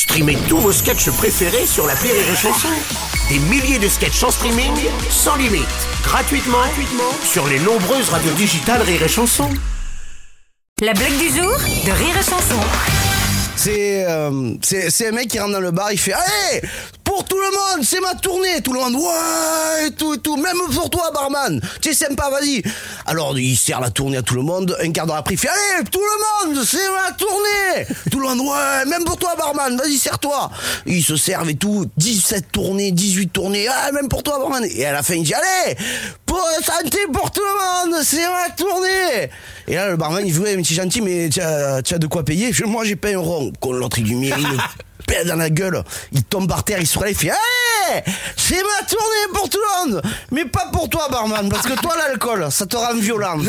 Streamez tous vos sketchs préférés sur la Rire et Chanson. Des milliers de sketchs en streaming, sans limite, gratuitement, gratuitement sur les nombreuses radios digitales Rire et Chanson. La blague du jour de Rire et Chanson. C'est euh, c'est c'est un mec qui rentre dans le bar, il fait Allez pour tout le monde, c'est ma tournée. Tout le monde, ouais, et tout, et tout. Même pour toi, barman. Tu es sympa, vas-y. Alors, il sert la tournée à tout le monde. Un quart d'heure après, il fait, allez, tout le monde, c'est ma Tout le monde, ouais, même pour toi, barman, vas-y, sers-toi. Ils se servent et tout. 17 tournées, 18 tournées. Ah, même pour toi, barman. Et à la fin, il dit, allez, pour santé pour tout le monde, c'est ma tournée. Et là, le barman, il dit, ouais, mais c'est gentil, mais tu as, de quoi payer? Je Moi, j'ai pas un rond. Quand l'autre, il lui met pète dans la gueule. Il tombe par terre, il se relève, il fait Hey C'est ma tournée pour tout le monde Mais pas pour toi, barman, parce que toi, l'alcool, ça te rend violent.